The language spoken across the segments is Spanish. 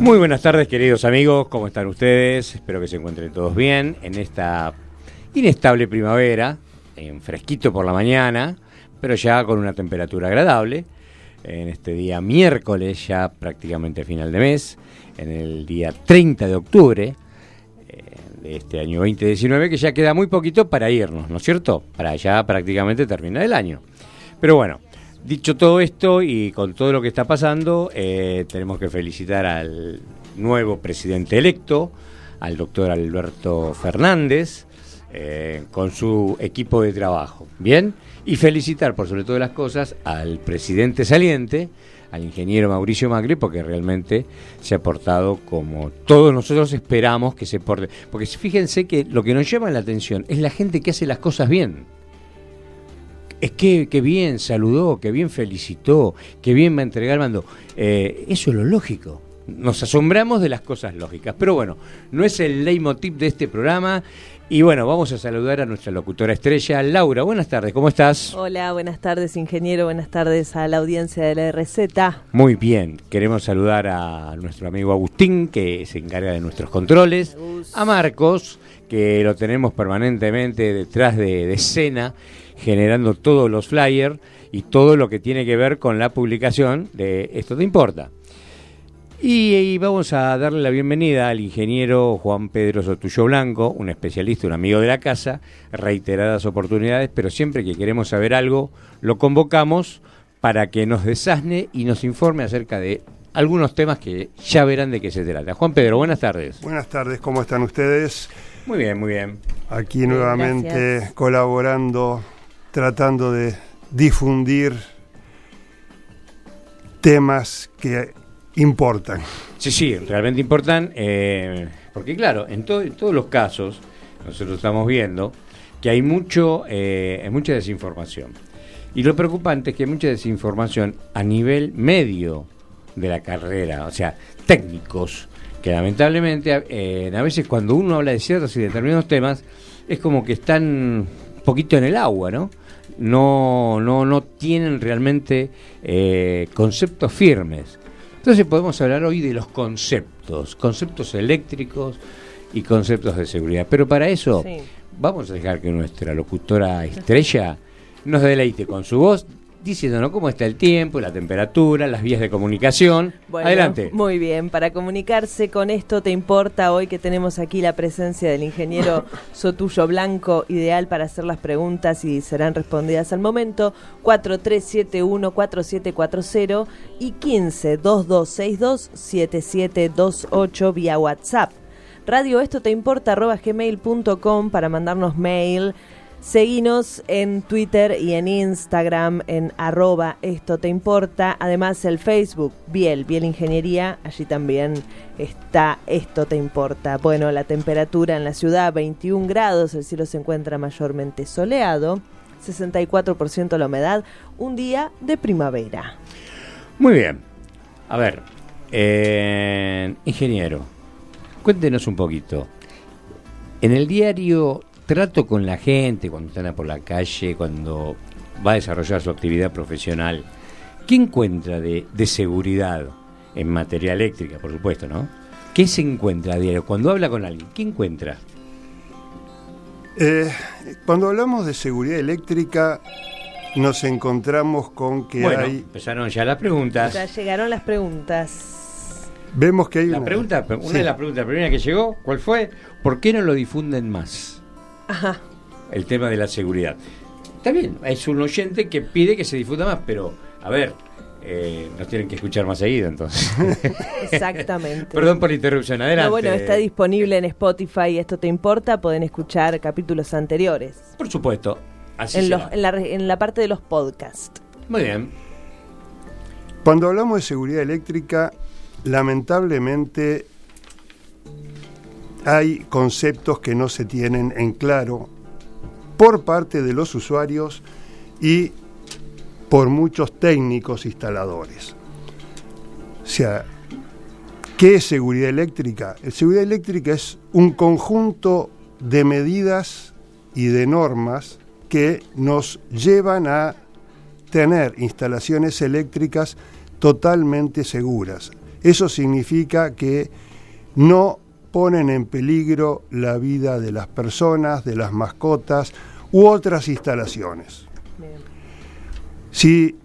Muy buenas tardes queridos amigos, ¿cómo están ustedes? Espero que se encuentren todos bien en esta inestable primavera, en fresquito por la mañana, pero ya con una temperatura agradable. En este día miércoles, ya prácticamente final de mes, en el día 30 de octubre eh, de este año 2019, que ya queda muy poquito para irnos, ¿no es cierto? Para ya prácticamente terminar el año. Pero bueno, Dicho todo esto y con todo lo que está pasando, eh, tenemos que felicitar al nuevo presidente electo, al doctor Alberto Fernández, eh, con su equipo de trabajo. Bien, y felicitar por sobre todas las cosas al presidente saliente, al ingeniero Mauricio Macri, porque realmente se ha portado como todos nosotros esperamos que se porte. Porque fíjense que lo que nos llama la atención es la gente que hace las cosas bien es que, bien saludó, que bien felicitó, que bien va a entregar mando. Eh, eso es lo lógico. Nos asombramos de las cosas lógicas. Pero bueno, no es el leitmotiv de este programa. Y bueno, vamos a saludar a nuestra locutora estrella, Laura. Buenas tardes, ¿cómo estás? Hola, buenas tardes, ingeniero. Buenas tardes a la audiencia de la RZ. Muy bien, queremos saludar a nuestro amigo Agustín, que se encarga de nuestros controles. A Marcos, que lo tenemos permanentemente detrás de escena generando todos los flyers y todo lo que tiene que ver con la publicación de Esto te importa. Y, vamos a darle la bienvenida al ingeniero Juan Pedro Sotullo Blanco, un especialista, un amigo de la casa, reiteradas oportunidades, pero siempre que queremos saber algo, lo convocamos para que nos desasne y nos informe acerca de algunos temas que ya verán de qué se trata. Juan Pedro, buenas tardes. Buenas tardes, ¿cómo están ustedes? Muy bien, muy bien. Aquí nuevamente colaborando tratando de difundir temas que importan. Sí, sí, realmente importan, eh, porque claro, en, todos los casos, nosotros estamos viendo que hay mucho, eh, mucha desinformación. Y lo preocupante es que hay mucha desinformación a nivel medio de la carrera, o sea, técnicos, que lamentablemente eh, a veces cuando uno habla de ciertos y determinados temas, es como que están un poquito en el agua, ¿no? No, no, no tienen realmente eh, conceptos firmes. Entonces podemos hablar hoy de los conceptos, conceptos eléctricos y conceptos de seguridad. Pero para eso vamos a dejar que nuestra locutora estrella nos deleite con su voz diciéndonos cómo está el tiempo, la temperatura, las vías de comunicación. Adelante. Muy bien, para comunicarse con esto te importa hoy que tenemos aquí la presencia del ingeniero Sotullo Blanco, ideal para hacer las preguntas y serán respondidas al momento, 4371-4740 y 15-2262-7728 vía WhatsApp. Radio Esto Te Importa arroba gmail.com para mandarnos mail Seguinos en Twitter y en Instagram en arroba esto te importa. Además el Facebook, Biel, Biel Ingeniería, allí también está esto te importa. Bueno, la temperatura en la ciudad 21 grados, el cielo se encuentra mayormente soleado, 64% la humedad, un día de primavera. Muy bien. A ver, eh, ingeniero, cuéntenos un poquito. En el diario trato con la gente, cuando están por la calle, cuando va a desarrollar su actividad profesional, ¿qué encuentra de, seguridad en materia eléctrica, por supuesto, ¿no? ¿Qué se encuentra a diario? Cuando habla con alguien, ¿qué encuentra? Eh, cuando hablamos de seguridad eléctrica, nos encontramos con que bueno, hay. Empezaron ya las preguntas. Ya llegaron las preguntas. Vemos que hay la pregunta, una de las preguntas primera que llegó, ¿cuál fue? ¿Por qué no lo difunden más? El tema de la seguridad. Está bien, es un oyente que pide que se difunda más, pero a ver, eh, nos tienen que escuchar más seguido entonces. Exactamente. Perdón por la interrupción, adelante. bueno, está disponible en Spotify, esto te importa, pueden escuchar capítulos anteriores. Por supuesto, así en, en, la, en la parte de los podcasts. Muy bien. Cuando hablamos de seguridad eléctrica, lamentablemente hay conceptos que no se tienen en claro por parte de los usuarios y por muchos técnicos instaladores. O sea, ¿qué es seguridad eléctrica? La seguridad eléctrica es un conjunto de medidas y de normas que nos llevan a tener instalaciones eléctricas totalmente seguras. Eso significa que no ponen en peligro la vida de las personas, de las mascotas u otras instalaciones. Si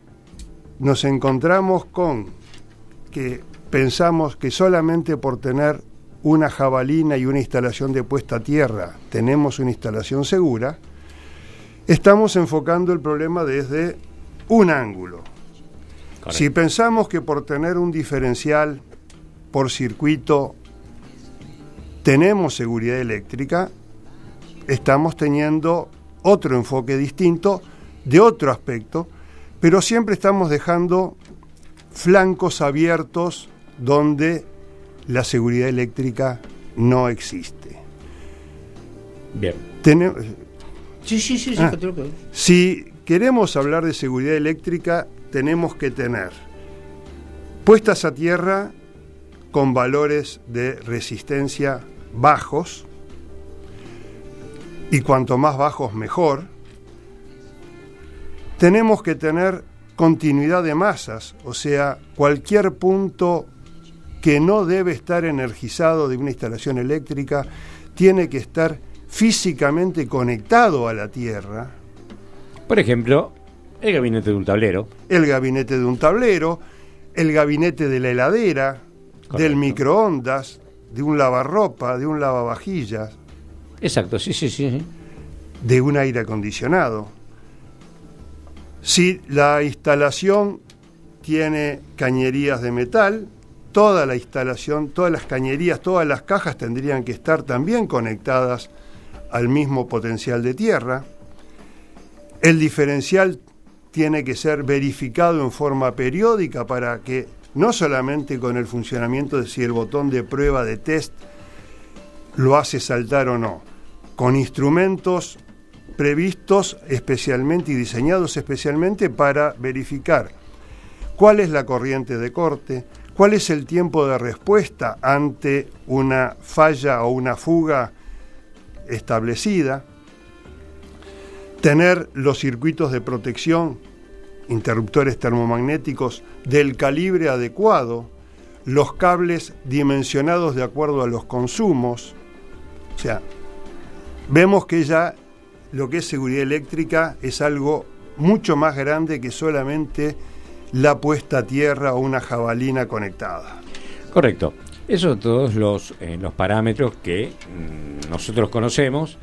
nos encontramos con que pensamos que solamente por tener una jabalina y una instalación de puesta a tierra tenemos una instalación segura, estamos enfocando el problema desde un ángulo. Si pensamos que por tener un diferencial por circuito tenemos seguridad eléctrica, estamos teniendo otro enfoque distinto de otro aspecto, pero siempre estamos dejando flancos abiertos donde la seguridad eléctrica no existe. Bien. sí, sí, sí, sí ah, Si queremos hablar de seguridad eléctrica, tenemos que tener puestas a tierra con valores de resistencia bajos, y cuanto más bajos mejor, tenemos que tener continuidad de masas, o sea, cualquier punto que no debe estar energizado de una instalación eléctrica tiene que estar físicamente conectado a la Tierra. Por ejemplo, el gabinete de un tablero. El gabinete de un tablero, el gabinete de la heladera, del microondas, de un lavarropa, de un lavavajillas. Exacto, sí, sí, sí. De un aire acondicionado. Si la instalación tiene cañerías de metal, toda la instalación, todas las cañerías, todas las cajas tendrían que estar también conectadas al mismo potencial de tierra. El diferencial tiene que ser verificado en forma periódica para que no solamente con el funcionamiento de si el botón de prueba de test lo hace saltar o no, con instrumentos previstos especialmente y diseñados especialmente para verificar cuál es la corriente de corte, cuál es el tiempo de respuesta ante una falla o una fuga establecida, tener los circuitos de protección, interruptores termomagnéticos del calibre adecuado, los cables dimensionados de acuerdo a los consumos, o sea, vemos que ya lo que es seguridad eléctrica es algo mucho más grande que solamente la puesta a tierra o una jabalina conectada. Correcto. Esos son todos los, eh, los parámetros que mm, nosotros conocemos,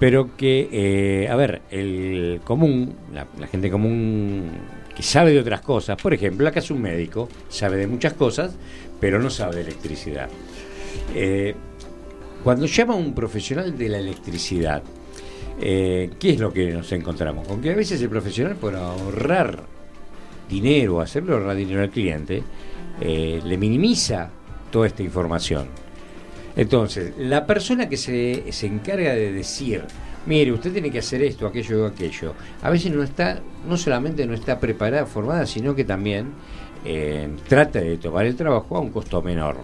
pero que, eh, a ver, el común, la, gente común que sabe de otras cosas, por ejemplo, acá es un médico, sabe de muchas cosas, pero no sabe de electricidad. Eh, cuando llama a un profesional de la electricidad, ¿qué es lo que nos encontramos? Con que a veces el profesional, por ahorrar dinero, hacerle ahorrar dinero al cliente, le minimiza toda esta información. Entonces, la persona que se, se encarga de decir, mire, usted tiene que hacer esto, aquello o aquello, a veces no está, no solamente no está preparada, formada, sino que también eh, trata de tomar el trabajo a un costo menor.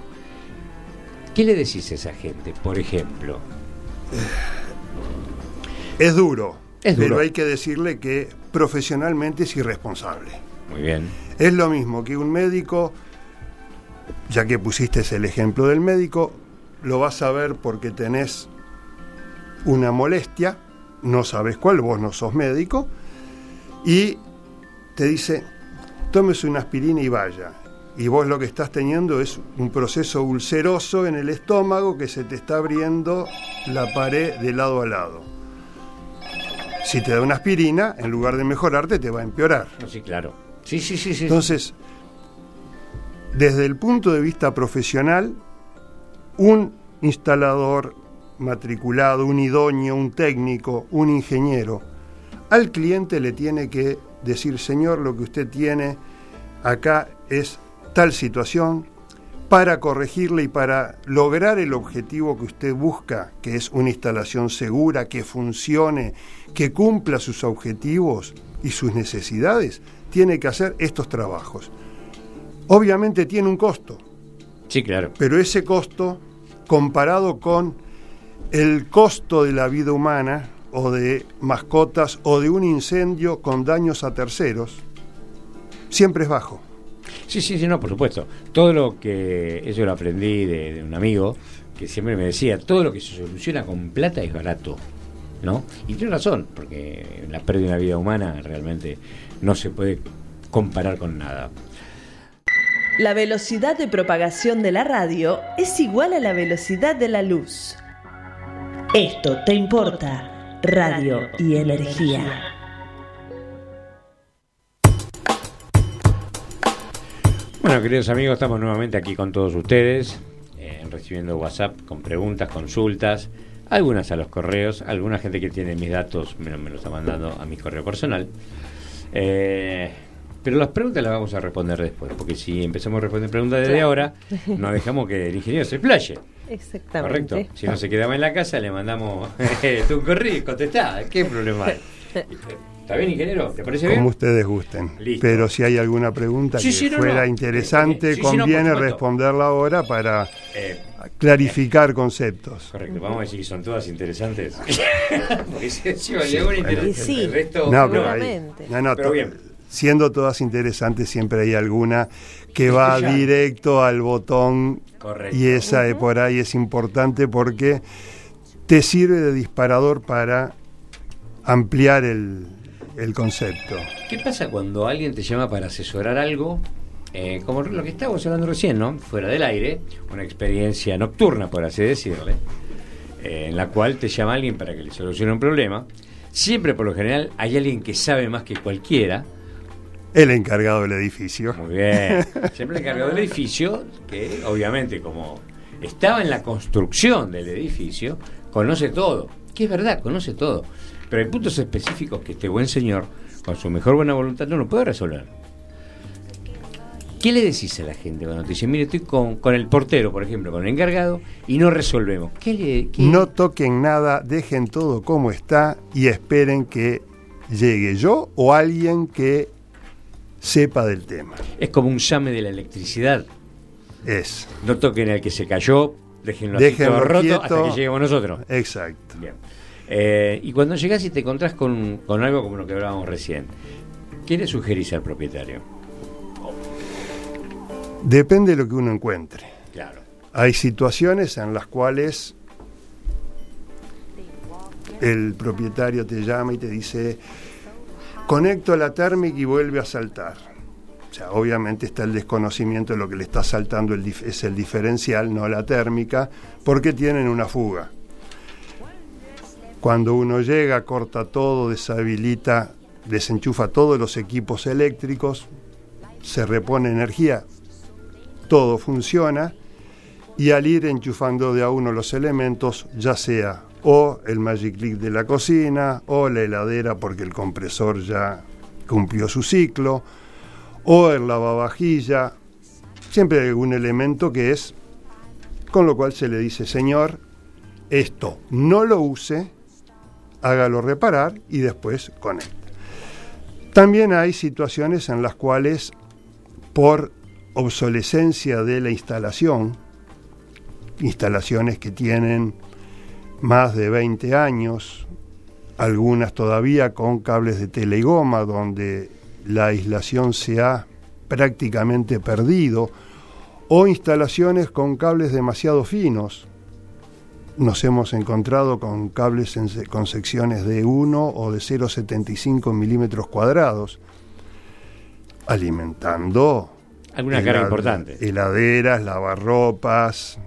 ¿Qué le decís a esa gente, por ejemplo? Es duro, es duro. pero hay que decirle que profesionalmente es irresponsable. Muy bien. Es lo mismo que un médico ya que pusiste el ejemplo del médico, lo vas a ver porque tenés una molestia, no sabes cuál, vos no sos médico, y te dice, tómese una aspirina y vaya. Y vos lo que estás teniendo es un proceso ulceroso en el estómago que se te está abriendo la pared de lado a lado. Si te da una aspirina, en lugar de mejorarte, te va a empeorar. Sí, claro. Sí, sí, sí, sí. Entonces, desde el punto de vista profesional, un instalador matriculado, un idóneo, un técnico, un ingeniero, al cliente le tiene que decir, señor, lo que usted tiene acá es tal situación, para corregirla y para lograr el objetivo que usted busca, que es una instalación segura, que funcione, que cumpla sus objetivos y sus necesidades, tiene que hacer estos trabajos. Obviamente tiene un costo. Sí, claro. Pero ese costo, comparado con el costo de la vida humana o de mascotas o de un incendio con daños a terceros, siempre es bajo. Sí, sí, sí, no, por supuesto. Todo lo que, eso lo aprendí de, un amigo que siempre me decía, todo lo que se soluciona con plata es barato, ¿no? Y tiene razón, porque la pérdida de una vida humana realmente no se puede comparar con nada. La velocidad de propagación de la radio es igual a la velocidad de la luz. Esto te importa, radio y energía. Bueno, queridos amigos, estamos nuevamente aquí con todos ustedes, eh, recibiendo WhatsApp con preguntas, consultas, algunas a los correos, alguna gente que tiene mis datos me, me los está mandando a mi correo personal. Eh, pero las preguntas las vamos a responder después, porque si empezamos a responder preguntas desde ahora, nos dejamos que el ingeniero se playe. Exactamente. Correcto. Si no se quedaba en la casa, le mandamos eh, tu correo, contestá. ¿Qué problema hay? ¿Está bien, ingeniero? ¿Te parece bien? Como ustedes gusten. Pero si hay alguna pregunta que fuera interesante, conviene responderla ahora para eh, clarificar conceptos. Correcto, vamos a decir que son todas interesantes. Porque si, si una interesante, sí, el resto no, pero, no, pero bien. Siendo todas interesantes, siempre hay alguna que va directo al botón Correcto. y esa de por ahí es importante porque te sirve de disparador para ampliar el, el concepto. ¿Qué pasa cuando alguien te llama para asesorar algo? Eh, como lo que estábamos hablando recién, ¿no? Fuera del aire, una experiencia nocturna, por así decirle, eh, en la cual te llama alguien para que le solucione un problema. Siempre, por lo general, hay alguien que sabe más que cualquiera. El encargado del edificio. Muy bien. Siempre el encargado del edificio, que obviamente como estaba en la construcción del edificio, conoce todo. Que es verdad, conoce todo. Pero hay puntos específicos que este buen señor, con su mejor buena voluntad, no lo puede resolver. ¿Qué le decís a la gente cuando te dicen, mire, estoy con, el portero, por ejemplo, con el encargado, y no resolvemos? ¿Qué No toquen nada, dejen todo como está y esperen que llegue yo o alguien que sepa del tema. Es como un llame de la electricidad. Es. No toquen al que se cayó, déjenlo, déjenlo roto hasta que lleguemos nosotros. Exacto. Bien. Eh, y cuando llegas y te encontrás con, algo como lo que hablábamos recién, ¿qué le sugerís al propietario? Depende de lo que uno encuentre. Claro. Hay situaciones en las cuales el propietario te llama y te dice, conecto la térmica y vuelve a saltar. O sea, obviamente está el desconocimiento de lo que le está saltando es el diferencial, no la térmica, porque tienen una fuga. Cuando uno llega, corta todo, deshabilita, desenchufa todos los equipos eléctricos, se repone energía, todo funciona y al ir enchufando de a uno los elementos, ya sea o el Magic Click de la cocina o la heladera porque el compresor ya cumplió su ciclo o el lavavajilla, siempre hay algún elemento que es, con lo cual se le dice, señor, esto no lo use hágalo reparar y después conecte. También hay situaciones en las cuales por obsolescencia de la instalación, instalaciones que tienen más de 20 años, algunas todavía con cables de tela y goma, donde la aislación se ha prácticamente perdido, o instalaciones con cables demasiado finos, nos hemos encontrado con cables con secciones de 1 o de 0,75 milímetros cuadrados, alimentando alguna carga importante. Heladeras, lavarropas.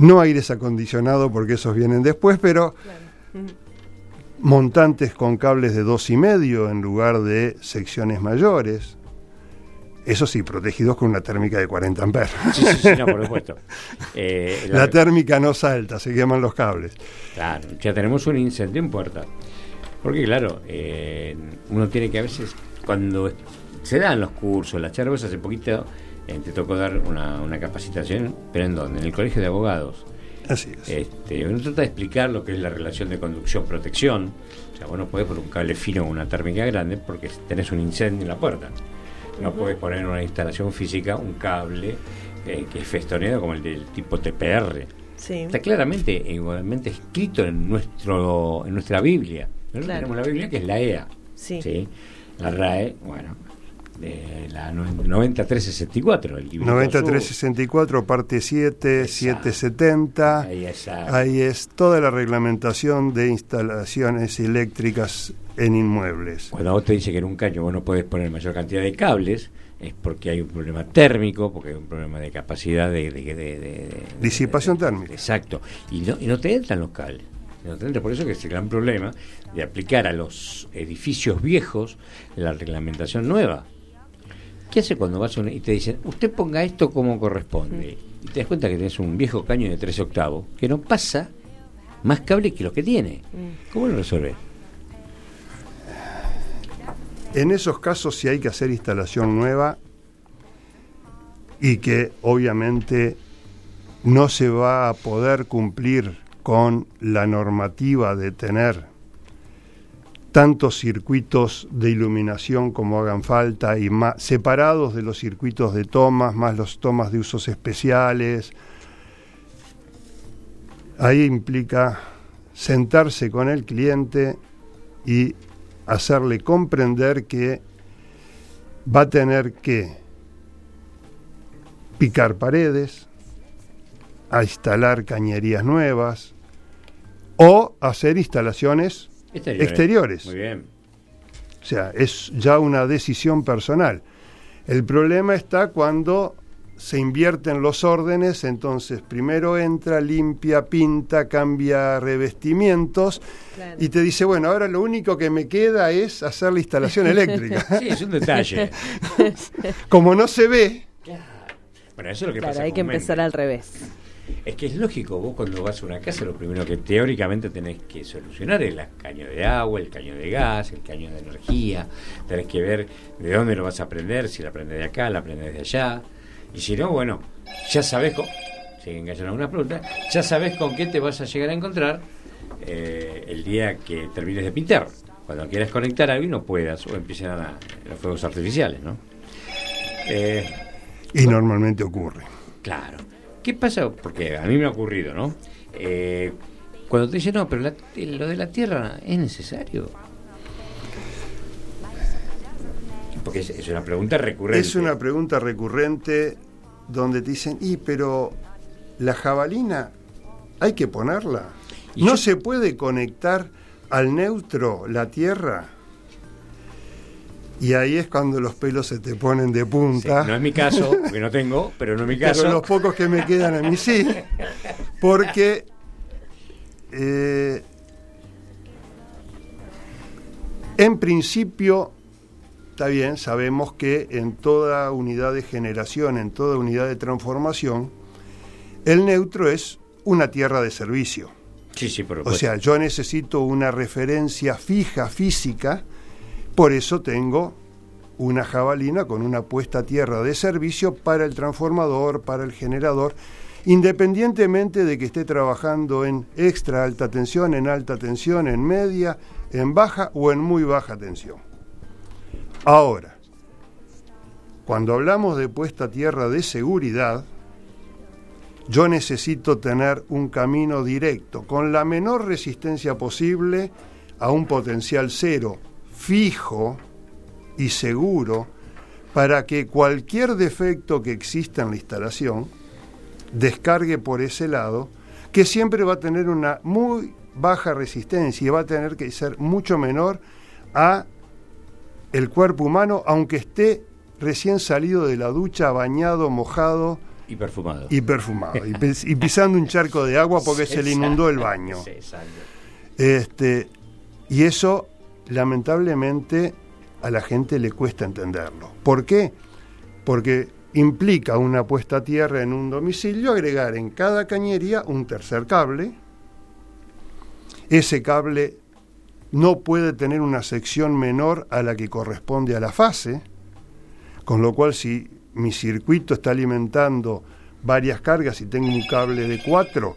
No aires acondicionado porque esos vienen después, pero montantes con cables de dos y medio en lugar de secciones mayores. Eso sí, protegidos con una térmica de 40 amperes. Sí, sí, sí, no, por supuesto. Eh, la... térmica no salta, se queman los cables. Claro, ya tenemos un incendio en puerta. Porque claro, eh, uno tiene que a veces, cuando se dan los cursos, las charlas. Hace poquito te tocó dar una, una, capacitación, pero ¿en dónde? En el Colegio de Abogados. Así es. Este, uno trata de explicar lo que es la relación de conducción-protección. O sea, vos no podés poner un cable fino o una térmica grande porque tenés un incendio en la puerta. No podés poner en una instalación física un cable eh, que es festoneado como el del tipo TPR. Está claramente igualmente escrito en nuestro en nuestra Biblia. Nosotros tenemos la Biblia que es la EA. Sí. La RAE, bueno, de la 9364, el libro 9364, parte 7, 770. Ahí, ahí es toda la reglamentación de instalaciones eléctricas en inmuebles. Cuando vos te dice que en un caño vos no podés poner mayor cantidad de cables, es porque hay un problema térmico, porque hay un problema de capacidad de... Disipación térmica. Exacto. Y no, y no te entran los cables. Por eso que es el gran problema de aplicar a los edificios viejos la reglamentación nueva. ¿Qué hace cuando vas a y te dicen, usted ponga esto como corresponde? Y te das cuenta que tienes un viejo caño de 13 octavos que no pasa más cable que lo que tiene. Mm. ¿Cómo lo resuelve? En esos casos, si hay que hacer instalación nueva y que obviamente no se va a poder cumplir con la normativa de tener tantos circuitos de iluminación como hagan falta y más, separados de los circuitos de tomas, más los tomas de usos especiales. Ahí implica sentarse con el cliente y hacerle comprender que va a tener que picar paredes, a instalar cañerías nuevas o hacer instalaciones exteriores. Muy bien. O sea, es ya una decisión personal. El problema está cuando se invierten los órdenes, entonces primero entra, limpia, pinta, cambia revestimientos y te dice, bueno, ahora lo único que me queda es hacer la instalación eléctrica. sí, es un detalle. Como no se ve. Bueno, eso es lo que claro, hay que empezar al revés. Es que es lógico, vos cuando vas a una casa lo primero que teóricamente tenés que solucionar es el caño de agua, el caño de gas, el caño de energía, tenés que ver de dónde lo vas a aprender, si lo aprendes de acá, lo aprendes de allá, y si no, bueno, ya sabes con. Siguen cayendo algunas preguntas. Ya sabes con qué te vas a llegar a encontrar eh, el día que termines de pintar. Cuando quieras conectar algo y no puedas, o empiecen a, los fuegos artificiales, ¿no? Eh, y normalmente ocurre. Claro. ¿Qué pasa? Porque a mí me ha ocurrido, ¿no? Eh, cuando te dicen, no, pero lo de la tierra es necesario. Porque es, una pregunta recurrente. Es una pregunta recurrente donde te dicen, y pero la jabalina hay que ponerla. ¿No se puede conectar al neutro la Tierra? Y ahí es cuando los pelos se te ponen de punta. no es mi caso, porque no tengo, pero no es mi caso. Pero los pocos que me quedan a mí sí. Porque eh, en principio está bien, sabemos que en toda unidad de generación, en toda unidad de transformación, el neutro es una tierra de servicio. Sí, sí, por O sea, yo necesito una referencia fija, física, por eso tengo una jabalina con una puesta a tierra de servicio para el transformador, para el generador, independientemente de que esté trabajando en extra alta tensión, en alta tensión, en media, en baja o en muy baja tensión. Ahora, cuando hablamos de puesta a tierra de seguridad, yo necesito tener un camino directo, con la menor resistencia posible a un potencial cero, fijo y seguro, para que cualquier defecto que exista en la instalación descargue por ese lado, que siempre va a tener una muy baja resistencia y va a tener que ser mucho menor a el cuerpo humano, aunque esté recién salido de la ducha, bañado, mojado. Y perfumado. Y perfumado. y, pisando un charco de agua porque se le inundó el baño. este, y eso, lamentablemente, a la gente le cuesta entenderlo. ¿Por qué? Porque implica una puesta a tierra en un domicilio, agregar en cada cañería un tercer cable. Ese cable no puede tener una sección menor a la que corresponde a la fase, Con lo cual, si mi circuito está alimentando varias cargas y tengo un cable de 4,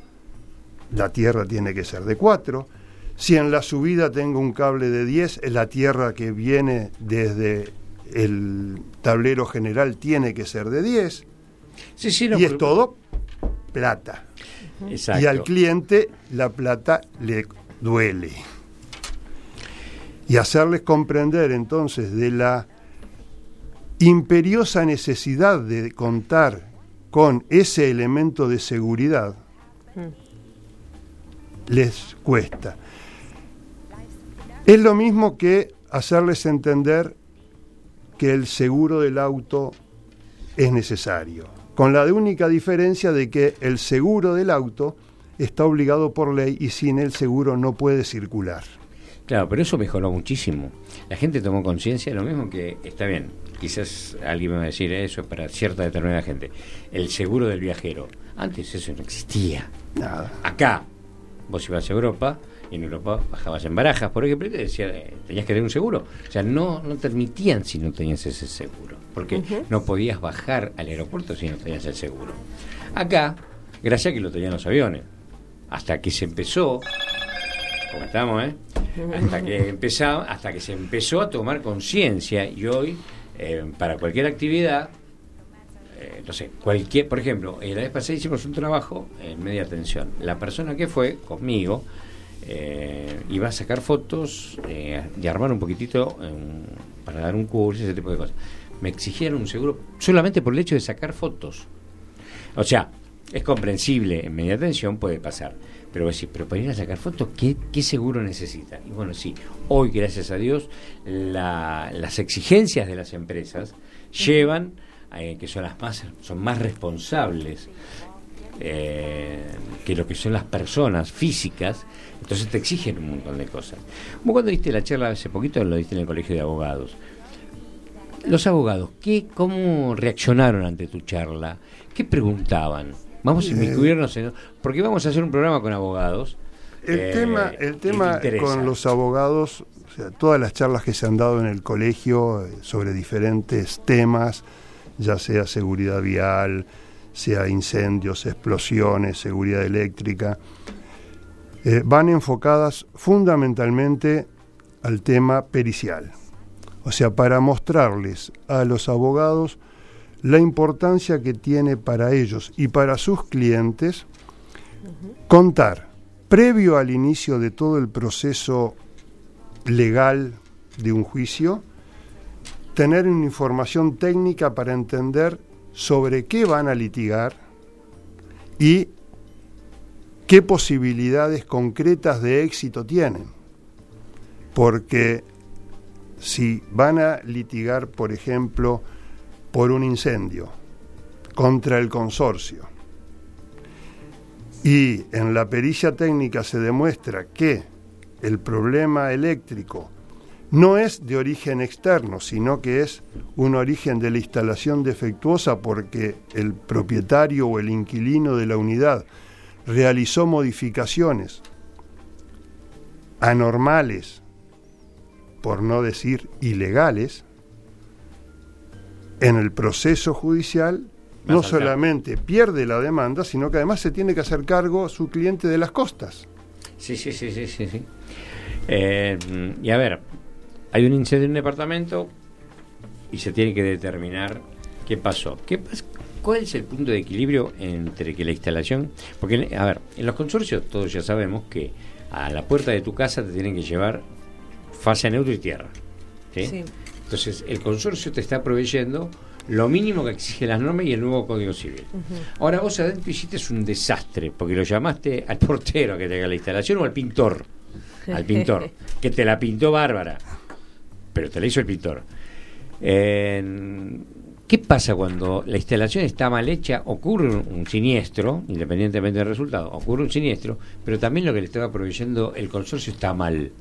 la tierra tiene que ser de 4. Si en la subida tengo un cable de 10, la tierra que viene desde el tablero general tiene que ser de 10. y es todo plata. Y al cliente la plata le duele. Y hacerles comprender entonces de la imperiosa necesidad de contar con ese elemento de seguridad, les cuesta. Es lo mismo que hacerles entender que el seguro del auto es necesario, con la única diferencia de que el seguro del auto está obligado por ley y sin el seguro no puede circular. Claro, pero eso mejoró muchísimo. La gente tomó conciencia, lo mismo que está bien, quizás alguien me va a decir eso para cierta determinada gente. El seguro del viajero. Antes eso no existía. Nada. Acá, vos ibas a Europa, en Europa bajabas en barajas, por ejemplo, y te decía, eh, tenías que tener un seguro. O sea, no, no te admitían si no tenías ese seguro, porque no podías bajar al aeropuerto si no tenías el seguro. Acá, gracias a que lo tenían los aviones, hasta que se empezó, como estamos, ¿eh? Hasta que empezaba, hasta que se empezó a tomar conciencia y hoy eh, para cualquier actividad, eh, no sé, cualquier, por ejemplo, la vez pasada hicimos un trabajo en media tensión. La persona que fue conmigo eh, iba a sacar fotos eh, y armar un poquitito para dar un curso, ese tipo de cosas. Me exigieron un seguro solamente por el hecho de sacar fotos. O sea, es comprensible, en media tensión puede pasar. Pero decir, pero para ir a sacar fotos, ¿qué, seguro necesita? Y bueno, sí, hoy, gracias a Dios, las exigencias de las empresas llevan, eh, que son las más, son más responsables eh, que lo que son las personas físicas, entonces te exigen un montón de cosas. Vos cuando diste la charla hace poquito, lo diste en el colegio de abogados. Los abogados, ¿qué, ¿cómo reaccionaron ante tu charla? ¿Qué preguntaban? Vamos a inmiscuirnos en... Porque vamos a hacer un programa con abogados. El eh, tema, el tema con los abogados, o sea, todas las charlas que se han dado en el colegio eh, sobre diferentes temas, ya sea seguridad vial, sea incendios, explosiones, seguridad eléctrica, eh, van enfocadas fundamentalmente al tema pericial. O sea, para mostrarles a los abogados la importancia que tiene para ellos y para sus clientes contar, previo al inicio de todo el proceso legal de un juicio, tener una información técnica para entender sobre qué van a litigar y qué posibilidades concretas de éxito tienen. Porque si van a litigar, por ejemplo, por un incendio contra el consorcio. Y en la pericia técnica se demuestra que el problema eléctrico no es de origen externo, sino que es un origen de la instalación defectuosa porque el propietario o el inquilino de la unidad realizó modificaciones anormales, por no decir ilegales, en el proceso judicial no solamente pierde la demanda, sino que además se tiene que hacer cargo a su cliente de las costas. Sí, sí, sí, sí, sí. Eh, y a ver, hay un incendio en un departamento y se tiene que determinar qué pasó. ¿Qué ¿Cuál es el punto de equilibrio entre que la instalación... Porque, a ver, en los consorcios todos ya sabemos que a la puerta de tu casa te tienen que llevar fase neutro y tierra. ¿sí? Entonces, el consorcio te está proveyendo lo mínimo que exige las normas y el nuevo Código Civil. Ahora vos adentro hiciste un desastre, porque lo llamaste al portero que te haga la instalación o al pintor, al pintor, que te la pintó bárbara, pero te la hizo el pintor. ¿Qué pasa cuando la instalación está mal hecha? Ocurre un, siniestro, independientemente del resultado, ocurre un siniestro, pero también lo que le estaba proveyendo el consorcio está mal.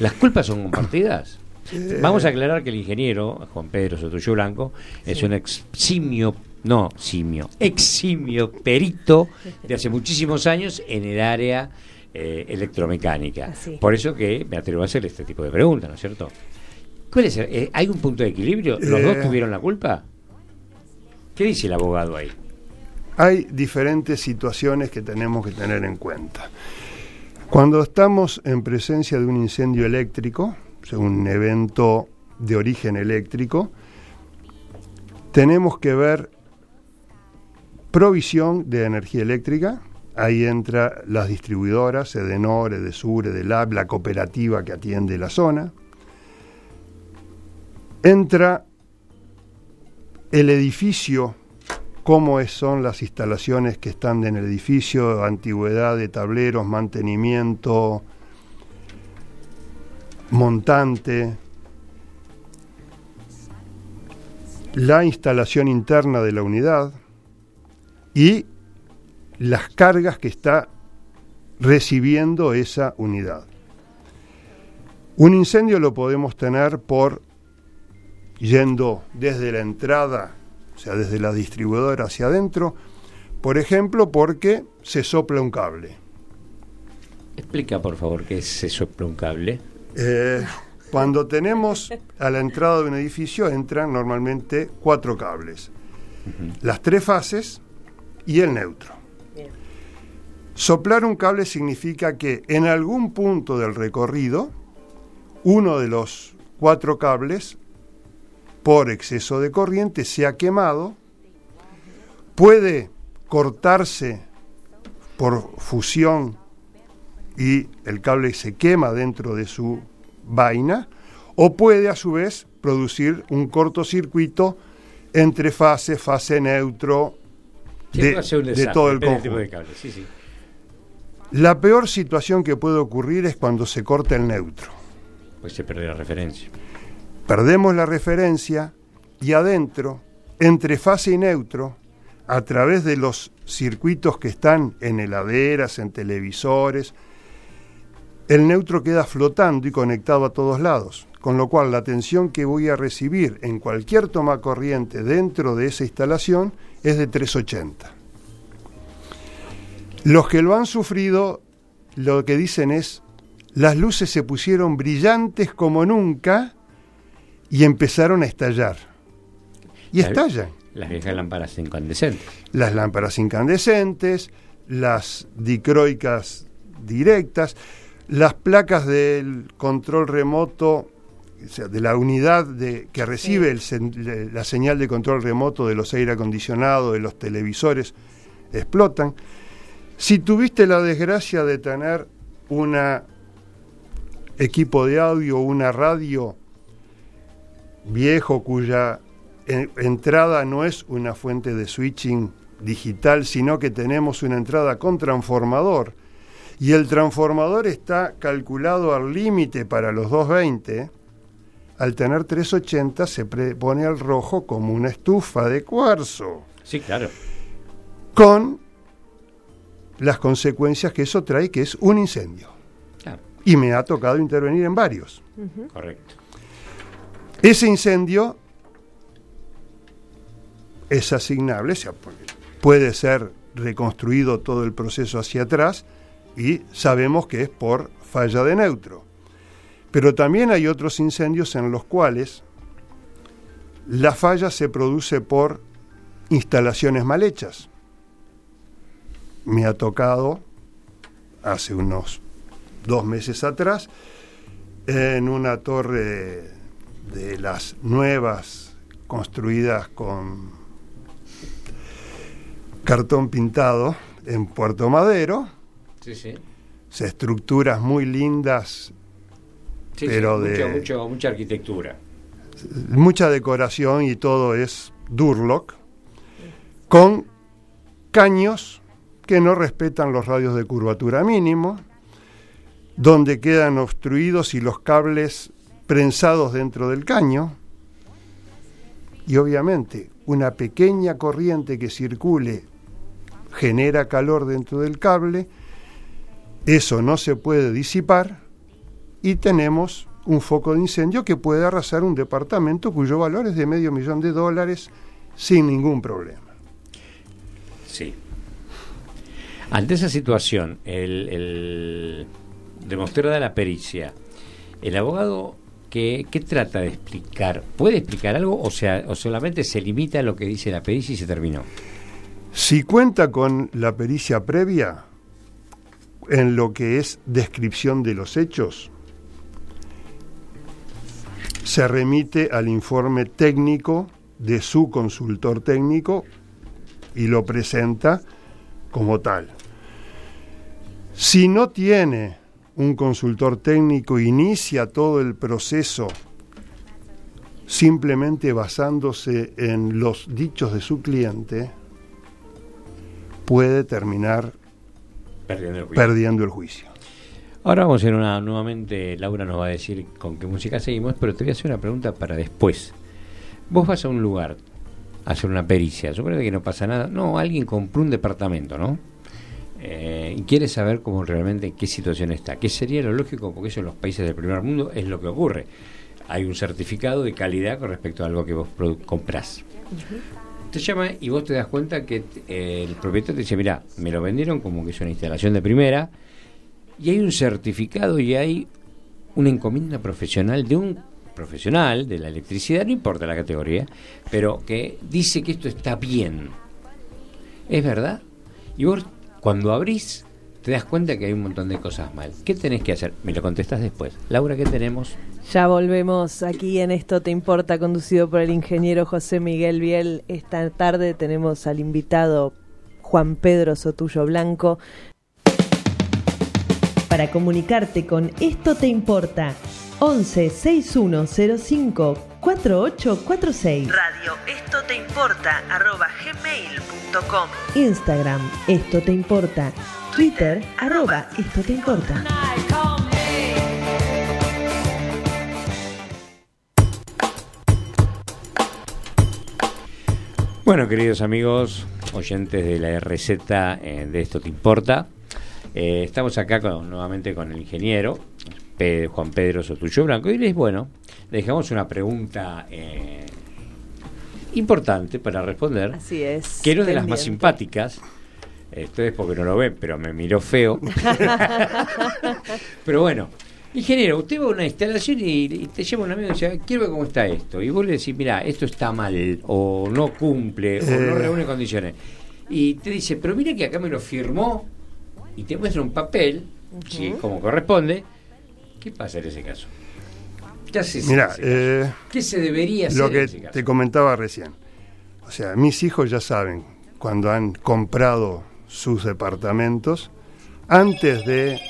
¿Las culpas son compartidas? Vamos a aclarar que el ingeniero, Juan Pedro Sotoyo Blanco, es un eximio, no simio, eximio perito de hace muchísimos años en el área eh, electromecánica. Por eso que me atrevo a hacer este tipo de preguntas, ¿no es cierto? ¿Cuál es? Eh, ¿Hay un punto de equilibrio? ¿Los Eh. dos tuvieron la culpa? ¿Qué dice el abogado ahí? Hay diferentes situaciones que tenemos que tener en cuenta. Cuando estamos en presencia de un incendio eléctrico, o un evento de origen eléctrico, tenemos que ver provisión de energía eléctrica. Ahí entra las distribuidoras, Edenor, Edesur, Edelab, la cooperativa que atiende la zona. Entra el edificio, cómo son las instalaciones que están en el edificio, antigüedad de tableros, mantenimiento, montante, la instalación interna de la unidad y las cargas que está recibiendo esa unidad. Un incendio lo podemos tener por yendo desde la entrada, o sea, desde la distribuidora hacia adentro, por ejemplo, porque se sopla un cable. Explica, por favor, qué es se sopla un cable. Eh, cuando tenemos a la entrada de un edificio entran normalmente cuatro cables, las tres fases y el neutro. Bien. Soplar un cable significa que en algún punto del recorrido, uno de los cuatro cables, por exceso de corriente, se ha quemado, puede cortarse por fusión y el cable se quema dentro de su vaina, o puede a su vez producir un cortocircuito entre fase, fase neutro, de, todo el conjunto. de cable. Sí, sí. La peor situación que puede ocurrir es cuando se corta el neutro. Pues se pierde la referencia. Perdemos la referencia y adentro, entre fase y neutro, a través de los circuitos que están en heladeras, en televisores, el neutro queda flotando y conectado a todos lados, con lo cual la tensión que voy a recibir en cualquier toma corriente dentro de esa instalación es de 380. Los que lo han sufrido lo que dicen es, las luces se pusieron brillantes como nunca y empezaron a estallar. Y La- estallan. Las viejas lámparas incandescentes. Las lámparas incandescentes, las dicroicas directas, las placas del control remoto, o sea, de la unidad de, que recibe el la señal de control remoto de los aire acondicionados, de los televisores, explotan. Si tuviste la desgracia de tener una equipo de audio, una radio viejo cuya en- entrada no es una fuente de switching digital, sino que tenemos una entrada con transformador. Y el transformador está calculado al límite para los 220. Al tener 380 se pone al rojo como una estufa de cuarzo, Sí, claro. con las consecuencias que eso trae, que es un incendio. Claro, Y me ha tocado intervenir en varios. correcto. Ese incendio es asignable, puede ser reconstruido todo el proceso hacia atrás y sabemos que es por falla de neutro. Pero también hay otros incendios en los cuales la falla se produce por instalaciones mal hechas. Me ha tocado hace unos dos meses atrás en una torre de las nuevas construidas con cartón pintado en Puerto Madero, Sí, sí. o sea, estructuras muy lindas, Sí, Pero sí, de- mucho, mucho- mucha arquitectura. mucha decoración y todo es Durlock, con caños que no respetan los radios de curvatura mínimo, donde quedan obstruidos y los cables prensados dentro del caño. Y obviamente una pequeña corriente que circule genera calor dentro del cable, eso no se puede disipar y tenemos un foco de incendio que puede arrasar un departamento cuyo valor es de medio millón de dólares sin ningún problema. Sí. Ante esa situación, el, el demostrada la pericia, el abogado ¿qué, trata de explicar? ¿Puede explicar algo o, sea, o solamente se limita a lo que dice la pericia y se terminó? Si cuenta con la pericia previa en lo que es descripción de los hechos, se remite al informe técnico de su consultor técnico y lo presenta como tal. Si no tiene un consultor técnico, inicia todo el proceso simplemente basándose en los dichos de su cliente, puede terminar perdiendo el juicio. Ahora vamos a hacer una nuevamente, Laura nos va a decir con qué música seguimos, pero te voy a hacer una pregunta para después. Vos vas a un lugar a hacer una pericia, supongo que no pasa nada. No, alguien compró un departamento, ¿no? Eh, y quiere saber cómo realmente en qué situación está. ¿Qué sería lo lógico? Porque eso en los países del primer mundo es lo que ocurre. Hay un certificado de calidad con respecto a algo que vos comprás. Te llama y vos te das cuenta que eh, el propietario te dice, mira, me lo vendieron como que es una instalación de primera, y hay un certificado y hay una encomienda profesional de un profesional de la electricidad, no importa la categoría, pero que dice que esto está bien. ¿Es verdad? Y vos cuando abrís te das cuenta que hay un montón de cosas mal. ¿Qué tenés que hacer? Me lo contestas después. Laura, ¿qué tenemos? Ya volvemos aquí en Esto Te Importa, conducido por el ingeniero José Miguel Biel. Esta tarde tenemos al invitado Juan Pedro Sotullo Blanco. Para comunicarte con Esto Te Importa, 11 6105 4846. Radio Esto Te Importa, arroba gmail.com. Instagram, Esto Te Importa. Twitter, arroba Esto Te Importa. Bueno, queridos amigos, oyentes de la receta eh, de Esto Te Importa, eh, estamos acá nuevamente con el ingeniero Juan Pedro Sotucho Blanco y les, bueno, dejamos una pregunta eh, importante para responder. Así es. Que de las más simpáticas. Esto es porque no lo ven, pero me miró feo. pero bueno, ingeniero, usted va a una instalación y, te lleva un amigo y dice, quiero ver cómo está esto. Y vos le decís, mira, esto está mal, o no cumple, o no eh. reúne condiciones. Y te dice, pero mira que acá me lo firmó y te muestra un papel, como corresponde, ¿qué pasa en ese caso? ¿Qué Mira, eh, ¿qué se debería hacer? Lo que te comentaba recién. O sea, mis hijos ya saben, cuando han comprado sus departamentos, antes de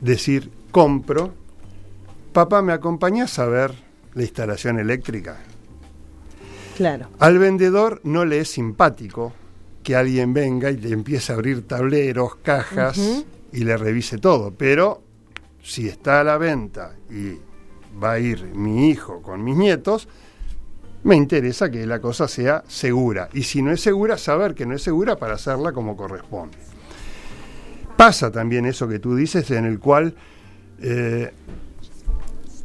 decir compro, papá, ¿me acompañas a ver la instalación eléctrica? Claro. Al vendedor no le es simpático que alguien venga y le empiece a abrir tableros, cajas y le revise todo. Pero si está a la venta y va a ir mi hijo con mis nietos, me interesa que la cosa sea segura. Y si no es segura, saber que no es segura para hacerla como corresponde. Pasa también eso que tú dices, en el cual eh,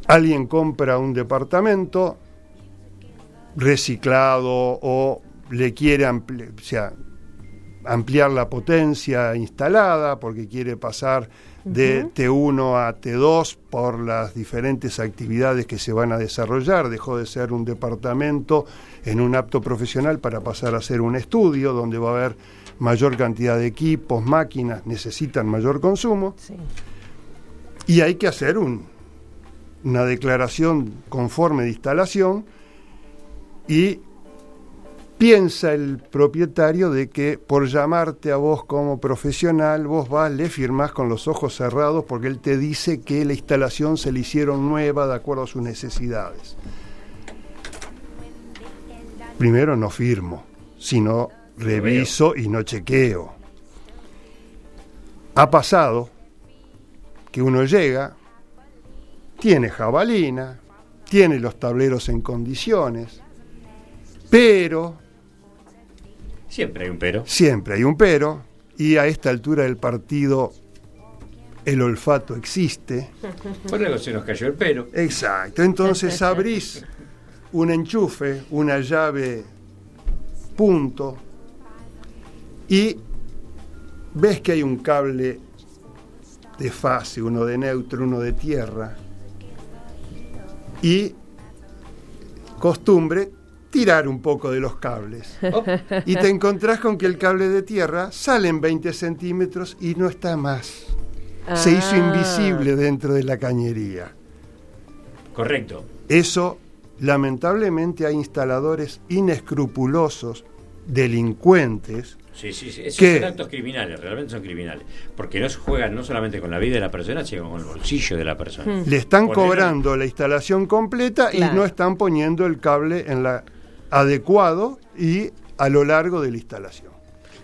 alguien compra un departamento reciclado o le quiere o sea, ampliar la potencia instalada porque quiere pasar de T1 a T2 por las diferentes actividades que se van a desarrollar. Dejó de ser un departamento en un apto profesional para pasar a ser un estudio donde va a haber mayor cantidad de equipos, máquinas, necesitan mayor consumo. Y hay que hacer un, una declaración conforme de instalación y piensa el propietario de que por llamarte a vos como profesional, vos vas, le firmás con los ojos cerrados porque él te dice que la instalación se le hicieron nueva de acuerdo a sus necesidades. Primero no firmo, sino reviso y no chequeo. Ha pasado que uno llega, tiene jabalina, tiene los tableros en condiciones, pero Siempre hay un pero. Siempre hay un pero. Y a esta altura del partido el olfato existe. Por luego se nos cayó el pelo. Exacto. Entonces abrís un enchufe, una llave punto, y ves que hay un cable de fase, uno de neutro, uno de tierra, y costumbre tirar un poco de los cables. Y te encontrás con que el cable de tierra sale en 20 centímetros y no está más. Se hizo Ah. invisible dentro de la cañería. Correcto. Eso, lamentablemente, hay instaladores inescrupulosos, delincuentes, Sí, sí, sí. Esos ¿Qué? son actos criminales, realmente son criminales. Porque no se juegan no solamente con la vida de la persona, sino con el bolsillo de la persona. le están cobrando la instalación completa Claro. y no están poniendo el cable en la adecuado y a lo largo de la instalación.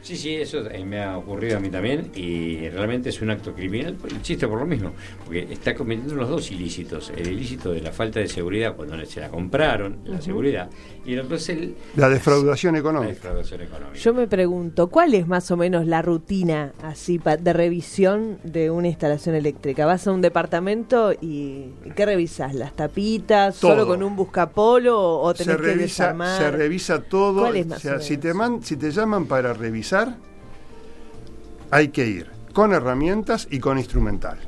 Sí, sí, eso eh, me ha ocurrido a mí también y realmente es un acto criminal, insisto por lo mismo, porque está cometiendo los dos ilícitos, el ilícito de la falta de seguridad cuando se la compraron, la seguridad, y el otro es el, La defraudación la económica. defraudación económica. Yo me pregunto, ¿cuál es más o menos la rutina así de revisión de una instalación eléctrica? ¿Vas a un departamento y, qué revisas? ¿Las tapitas? ¿Solo con un buscapolo o, o Se tenés que revisa, desarmar? se revisa todo. ¿Cuál es o más sea, o si, menos? te man- si te llaman para revisar, hay que ir con herramientas y con instrumental.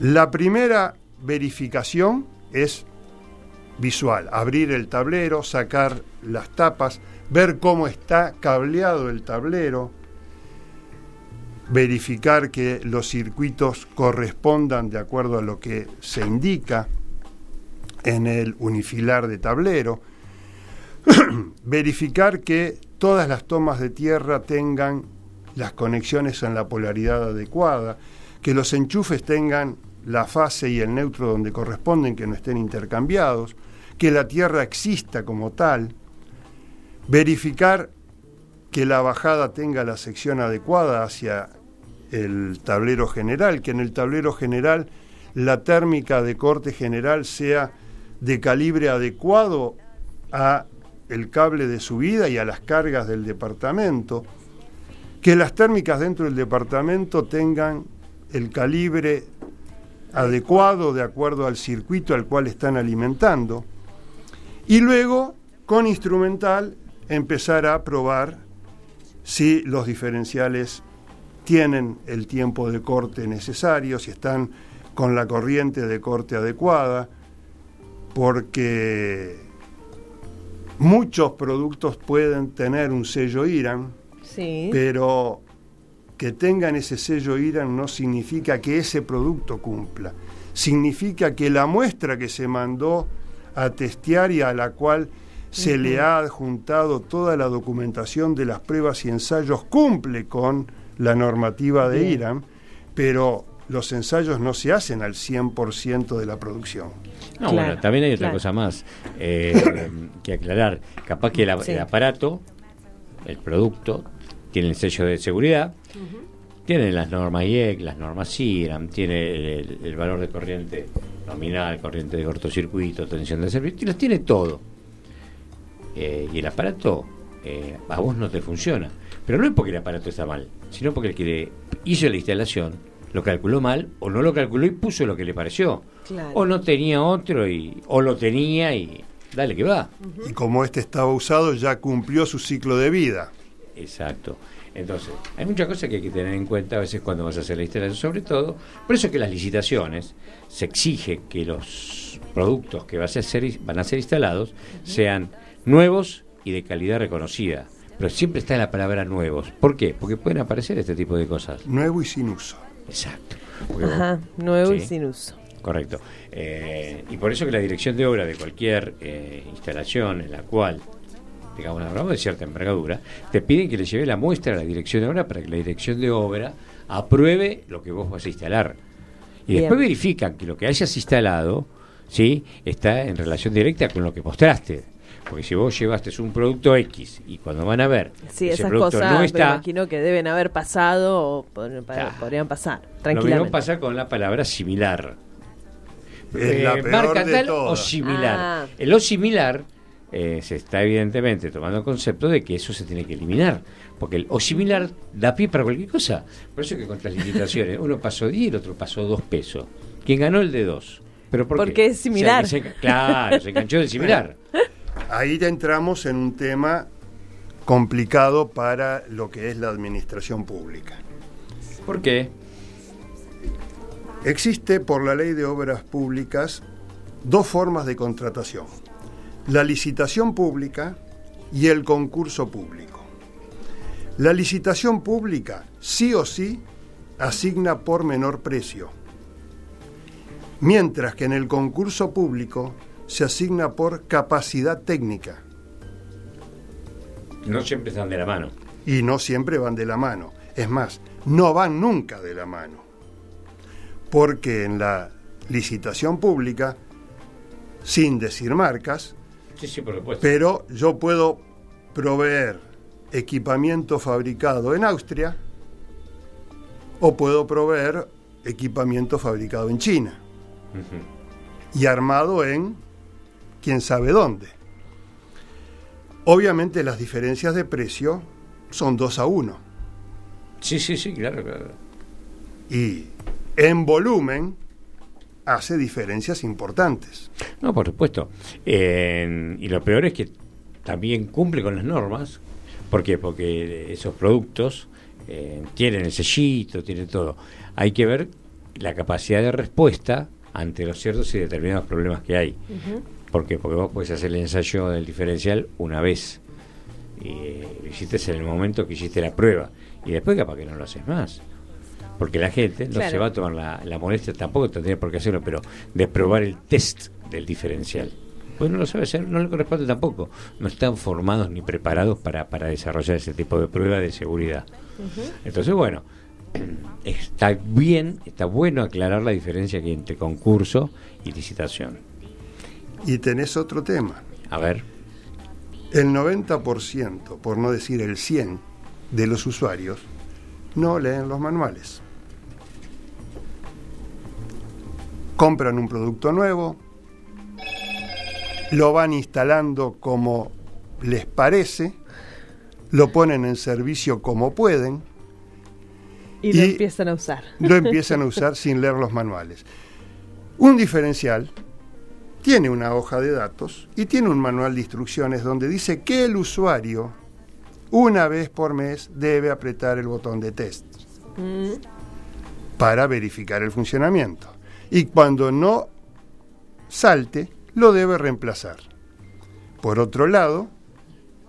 La primera verificación es visual, abrir el tablero, sacar las tapas, ver cómo está cableado el tablero, verificar que los circuitos correspondan de acuerdo a lo que se indica en el unifilar de tablero, verificar que todas las tomas de tierra tengan las conexiones en la polaridad adecuada, que los enchufes tengan la fase y el neutro donde corresponden, que no estén intercambiados, que la tierra exista como tal, verificar que la bajada tenga la sección adecuada hacia el tablero general, que en el tablero general la térmica de corte general sea de calibre adecuado a el cable de subida y a las cargas del departamento, que las térmicas dentro del departamento tengan el calibre adecuado de acuerdo al circuito al cual están alimentando, y luego con instrumental empezar a probar si los diferenciales tienen el tiempo de corte necesario, si están con la corriente de corte adecuada, porque muchos productos pueden tener un sello IRAN, Sí. pero que tengan ese sello IRAN no significa que ese producto cumpla. Significa que la muestra que se mandó a testear y a la cual se le ha adjuntado toda la documentación de las pruebas y ensayos cumple con la normativa de Bien. IRAN, pero los ensayos no se hacen al 100% de la producción. No, Claro, bueno, también hay otra claro. cosa más eh, que aclarar. Capaz que el, Sí. el aparato, el producto, tiene el sello de seguridad, tiene las normas IEC, las normas CIRAM, tiene el, el valor de corriente nominal, corriente de cortocircuito, tensión de servicio, tiene todo. Eh, y el aparato eh, a vos no te funciona. Pero no es porque el aparato está mal, sino porque el que hizo la instalación lo calculó mal o no lo calculó y puso lo que le pareció. Claro. O no tenía otro y o lo tenía y dale que va. Y como este estaba usado, ya cumplió su ciclo de vida. Exacto. Entonces, hay muchas cosas que hay que tener en cuenta a veces cuando vas a hacer la instalación, sobre todo, por eso es que las licitaciones se exige que los productos que vas a ser, van a ser instalados sean nuevos y de calidad reconocida. Pero siempre está la palabra nuevos. ¿Por qué? Porque pueden aparecer este tipo de cosas. Nuevo y sin uso. Exacto. Porque vos- Ajá, nuevo y sin uso. Correcto. Eh, y por eso que la dirección de obra de cualquier eh, instalación en la cual, digamos, hablamos de cierta envergadura, te piden que le lleve la muestra a la dirección de obra para que la dirección de obra apruebe lo que vos vas a instalar. Y Bien. después verifican que lo que hayas instalado ¿sí? está en relación directa con lo que mostraste. Porque si vos llevaste un producto X y cuando van a ver Sí, ese esas producto cosas no me está, imagino que deben haber pasado o Claro. podrían pasar lo mismo tranquilamente. pasa con la palabra similar. Es la Eh, peor marca de tal o similar. Ah. El o similar eh, se está evidentemente tomando el concepto de que eso se tiene que eliminar, porque el o similar da pie para cualquier cosa. Por eso es que con las limitaciones, uno pasó 10 y el otro pasó 2 pesos. ¿Quién ganó el de 2? ¿Pero por Porque qué? es similar. O sea, que se- claro, se enganchó del similar. Ahí ya entramos en un tema complicado para lo que es la administración pública. ¿Por qué? Existe por la ley de obras públicas dos formas de contratación, la licitación pública y el concurso público. La licitación pública sí o sí asigna por menor precio, mientras que en el concurso público se asigna por capacidad técnica. No siempre están de la mano. Y no siempre van de la mano. Es más, no van nunca de la mano. Porque en la licitación pública, sin decir marcas, pero yo puedo proveer equipamiento fabricado en Austria o puedo proveer equipamiento fabricado en China y armado en quién sabe dónde. Obviamente las diferencias de precio son dos a uno. Sí, sí, sí, claro, claro. Y en volumen hace diferencias importantes. No, por supuesto. y lo peor es que también cumple con las normas. ¿Por qué? Porque esos productos eh, tienen el sellito, tienen todo. Hay que ver la capacidad de respuesta ante los ciertos y determinados problemas que hay. ¿Por qué? Porque vos puedes hacer el ensayo del diferencial una vez. Y lo hiciste en el momento que hiciste la prueba. Y después capaz que no lo haces más. Porque la gente no se va a tomar la, molestia, tampoco tendría por qué hacerlo, pero de probar el test del diferencial. Pues no lo sabe hacer, no le corresponde tampoco. No están formados ni preparados para, para desarrollar ese tipo de prueba de seguridad. Entonces, bueno, está bien, está bueno aclarar la diferencia que entre concurso y licitación. Y tenés otro tema. A ver. El 90%, por no decir el 100%, de los usuarios no leen los manuales. Compran un producto nuevo, lo van instalando como les parece, lo ponen en servicio como pueden. Y lo empiezan a usar. Lo empiezan a usar sin leer los manuales. Un diferencial tiene una hoja de datos y tiene un manual de instrucciones donde dice que el usuario una vez por mes debe apretar el botón de test para verificar el funcionamiento. Y cuando no salte, lo debe reemplazar. Por otro lado,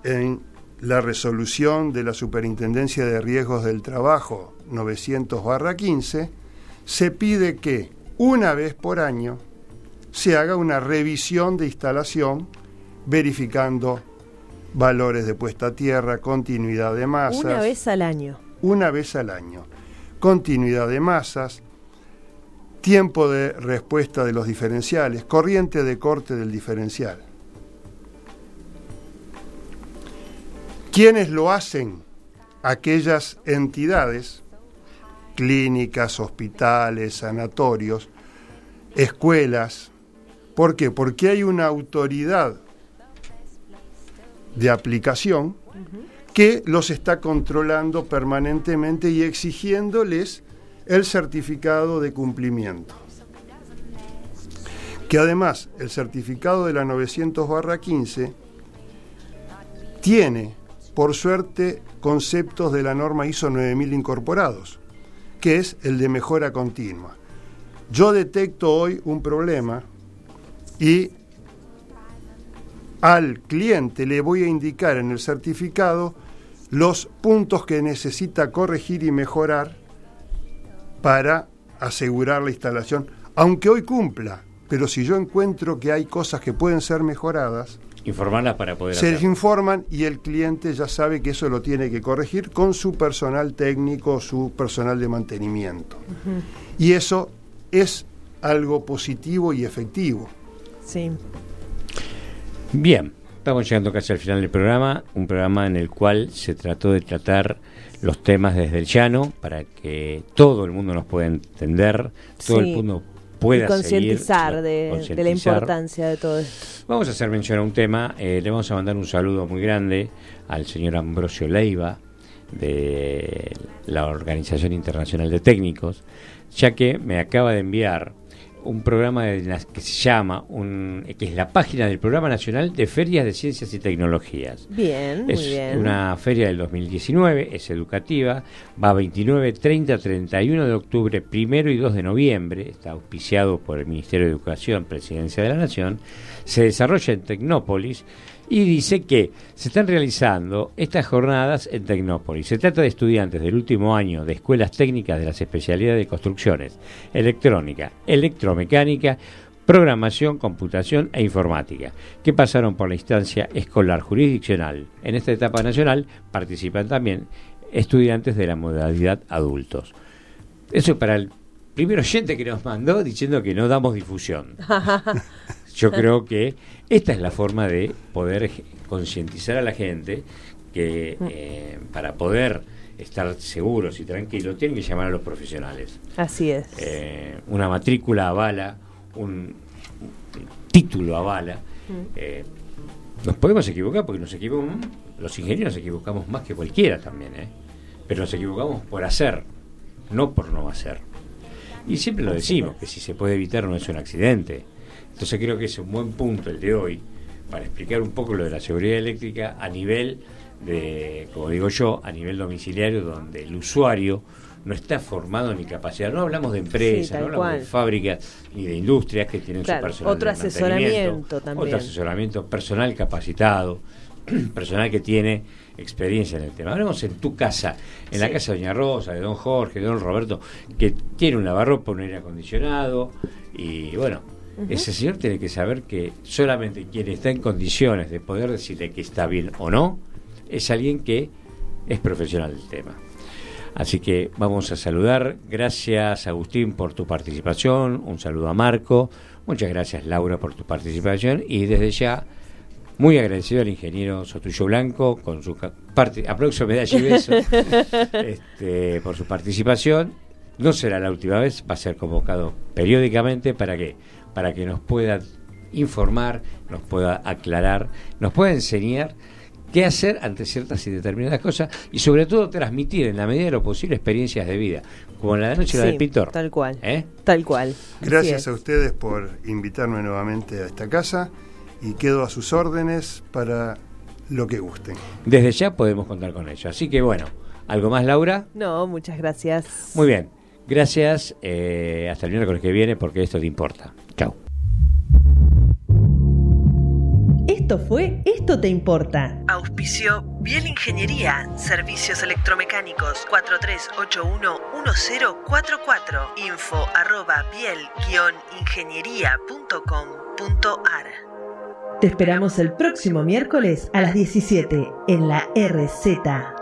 en la resolución de la Superintendencia de Riesgos del Trabajo 900-15, se pide que una vez por año se haga una revisión de instalación verificando valores de puesta a tierra, continuidad de masas. Una vez al año. Una vez al año. Continuidad de masas, tiempo de respuesta de los diferenciales, corriente de corte del diferencial. ¿Quiénes lo hacen? Aquellas entidades, clínicas, hospitales, sanatorios, escuelas. ¿Por qué? Porque hay una autoridad de aplicación que los está controlando permanentemente y exigiéndoles el certificado de cumplimiento. Que además el certificado de la 900-15 tiene, por suerte, conceptos de la norma ISO 9000 incorporados, que es el de mejora continua. Yo detecto hoy un problema y al cliente le voy a indicar en el certificado los puntos que necesita corregir y mejorar para asegurar la instalación, aunque hoy cumpla, pero si yo encuentro que hay cosas que pueden ser mejoradas, informarlas para poder se les informan y el cliente ya sabe que eso lo tiene que corregir con su personal técnico, su personal de mantenimiento. Y eso es algo positivo y efectivo. Sí. Bien, estamos llegando casi al final del programa, un programa en el cual se trató de tratar los temas desde el llano para que todo el mundo nos pueda entender, todo el mundo pueda concientizar de, de, la importancia de todo esto. Vamos a hacer mención a un tema, eh, le vamos a mandar un saludo muy grande al señor Ambrosio Leiva de la Organización Internacional de Técnicos, ya que me acaba de enviar un programa que se llama, un, que es la página del Programa Nacional de Ferias de Ciencias y Tecnologías. Bien, es muy bien. una feria del 2019, es educativa, va 29, 30, 31 de octubre, primero y 2 de noviembre, está auspiciado por el Ministerio de Educación, Presidencia de la Nación, se desarrolla en Tecnópolis y dice que se están realizando estas jornadas en Tecnópolis. Se trata de estudiantes del último año de escuelas técnicas de las especialidades de construcciones, electrónica, electromecánica, programación, computación e informática, que pasaron por la instancia escolar jurisdiccional. En esta etapa nacional participan también estudiantes de la modalidad adultos. Eso para el primer oyente que nos mandó diciendo que no damos difusión. Yo creo que esta es la forma de poder concientizar a la gente que mm. eh, para poder estar seguros y tranquilos tienen que llamar a los profesionales. Así es. Eh, una matrícula avala, un, título avala. Mm. Eh, nos podemos equivocar porque nos equivocamos, los ingenieros nos equivocamos más que cualquiera también, pero nos equivocamos por hacer, no por no hacer. Y siempre lo decimos, que si se puede evitar no es un accidente. Entonces creo que es un buen punto el de hoy para explicar un poco lo de la seguridad eléctrica a nivel de, como digo yo, a nivel domiciliario, donde el usuario no está formado ni capacitado. No hablamos de empresas, no hablamos de fábricas ni de industrias que tienen su personal. Otro asesoramiento también. Otro asesoramiento, personal capacitado, personal que tiene experiencia en el tema. Hablamos en tu casa, en la casa de Doña Rosa, de Don Jorge, de Don Roberto, que tiene un lavarropa, un aire acondicionado y bueno, ese señor tiene que saber que solamente quien está en condiciones de poder decirle que está bien o no es alguien que es profesional del tema. Así que vamos a saludar. Gracias Agustín por tu participación. Un saludo a Marco. Muchas gracias Laura por tu participación. Y desde ya, muy agradecido al ingeniero Sotullo Blanco con su parte, aplauso, medalla y beso este, por su participación. No será la última vez, va a ser convocado periódicamente para que para que nos pueda informar, nos pueda aclarar, nos pueda enseñar qué hacer ante ciertas y determinadas cosas y sobre todo transmitir en la medida de lo posible experiencias de vida, como la de noche la del pintor. Tal cual. ¿Eh? Tal cual. Gracias a ustedes por invitarme nuevamente a esta casa y quedo a sus órdenes para lo que gusten. Desde ya podemos contar con ello. Así que bueno, ¿algo más Laura? No, muchas gracias. Muy bien. Gracias. Eh, hasta el miércoles que viene porque esto te importa. Chao. Esto fue Esto te importa. Auspicio Biel Ingeniería, Servicios Electromecánicos 4381-1044. Info arroba biel-ingeniería.com.ar. Te esperamos el próximo miércoles a las 17 en la RZ